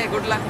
Okay, good luck.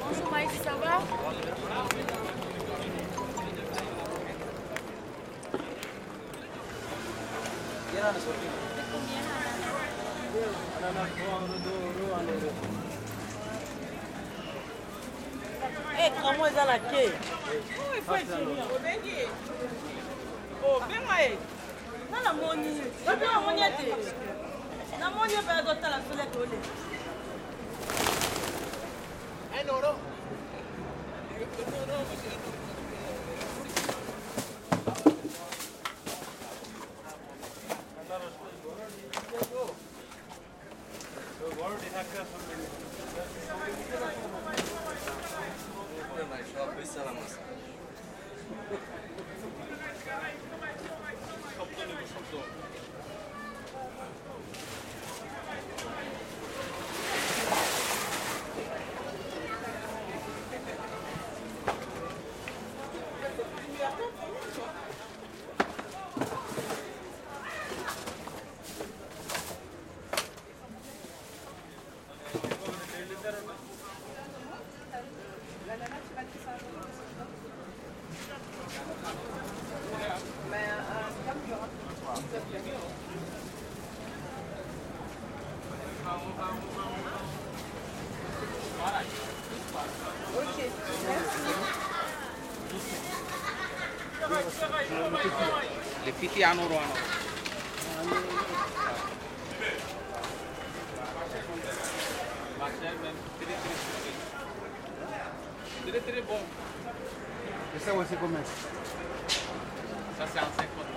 Bonjour Maïs, ça va Eh, kamo eza na ke ye te namoni ye mpela un euro Le किती आणू रो Tire, tire, bom. Esse é o você começa. Só se alça é quanto?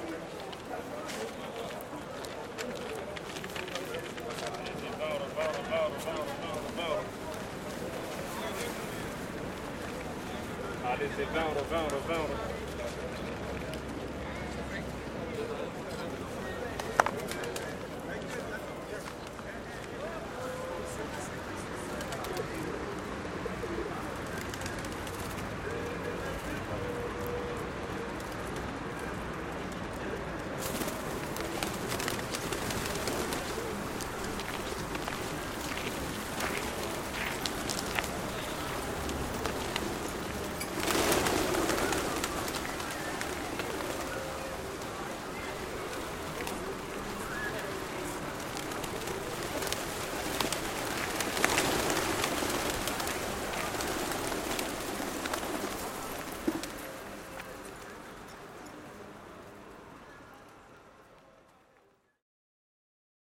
euros, 20 euros.